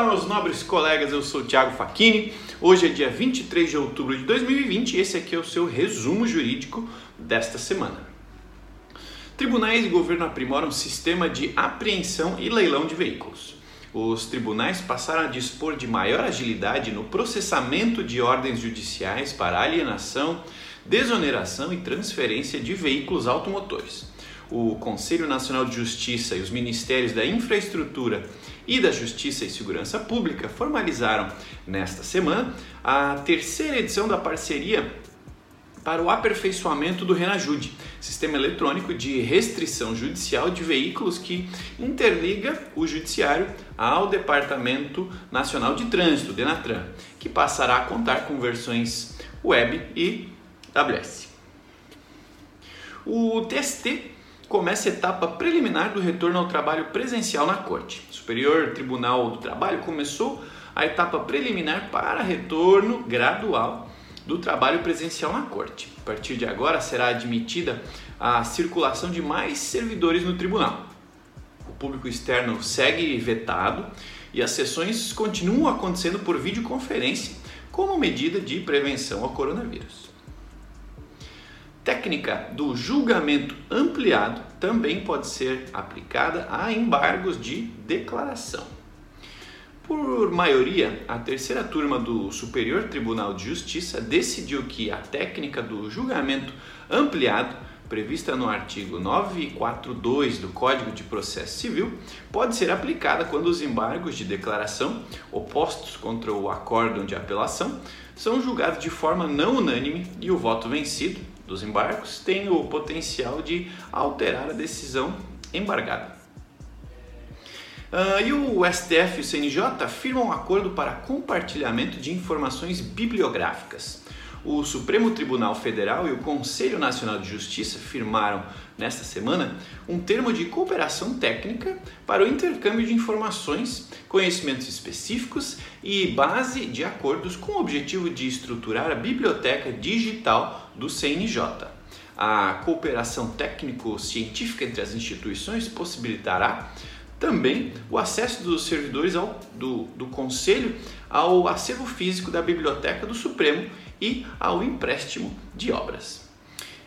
Olá, meus nobres colegas, eu sou o Thiago Facchini. Hoje é dia 23 de outubro de 2020 e esse aqui é o seu resumo jurídico desta semana. Tribunais e governo aprimoram sistema de apreensão e leilão de veículos. Os tribunais passaram a dispor de maior agilidade no processamento de ordens judiciais para alienação, desoneração e transferência de veículos automotores o Conselho Nacional de Justiça e os Ministérios da Infraestrutura e da Justiça e Segurança Pública formalizaram nesta semana a terceira edição da parceria para o aperfeiçoamento do Renajude, sistema eletrônico de restrição judicial de veículos que interliga o judiciário ao Departamento Nacional de Trânsito, Denatran, que passará a contar com versões web e AWS. O TST começa a etapa preliminar do retorno ao trabalho presencial na Corte. O Superior Tribunal do Trabalho começou a etapa preliminar para retorno gradual do trabalho presencial na Corte. A partir de agora será admitida a circulação de mais servidores no tribunal. O público externo segue vetado e as sessões continuam acontecendo por videoconferência como medida de prevenção ao coronavírus técnica do julgamento ampliado também pode ser aplicada a embargos de declaração. Por maioria, a terceira turma do Superior Tribunal de Justiça decidiu que a técnica do julgamento ampliado, prevista no artigo 942 do Código de Processo Civil, pode ser aplicada quando os embargos de declaração opostos contra o acórdão de apelação são julgados de forma não unânime e o voto vencido dos embargos tem o potencial de alterar a decisão embargada. Uh, e o STF e o CNJ firmam um acordo para compartilhamento de informações bibliográficas. O Supremo Tribunal Federal e o Conselho Nacional de Justiça firmaram nesta semana um termo de cooperação técnica para o intercâmbio de informações, conhecimentos específicos e base de acordos com o objetivo de estruturar a biblioteca digital do CNJ. A cooperação técnico-científica entre as instituições possibilitará também o acesso dos servidores ao, do, do Conselho ao acervo físico da Biblioteca do Supremo e ao empréstimo de obras.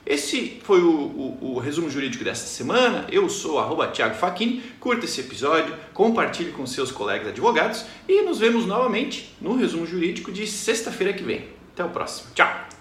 Esse foi o, o, o, resumo jurídico desta semana. Eu sou arroba Thiago Facchini. Curta esse episódio, compartilhe com seus colegas advogados e nos vemos novamente no resumo jurídico de sexta-feira que vem. Até o próximo. Tchau!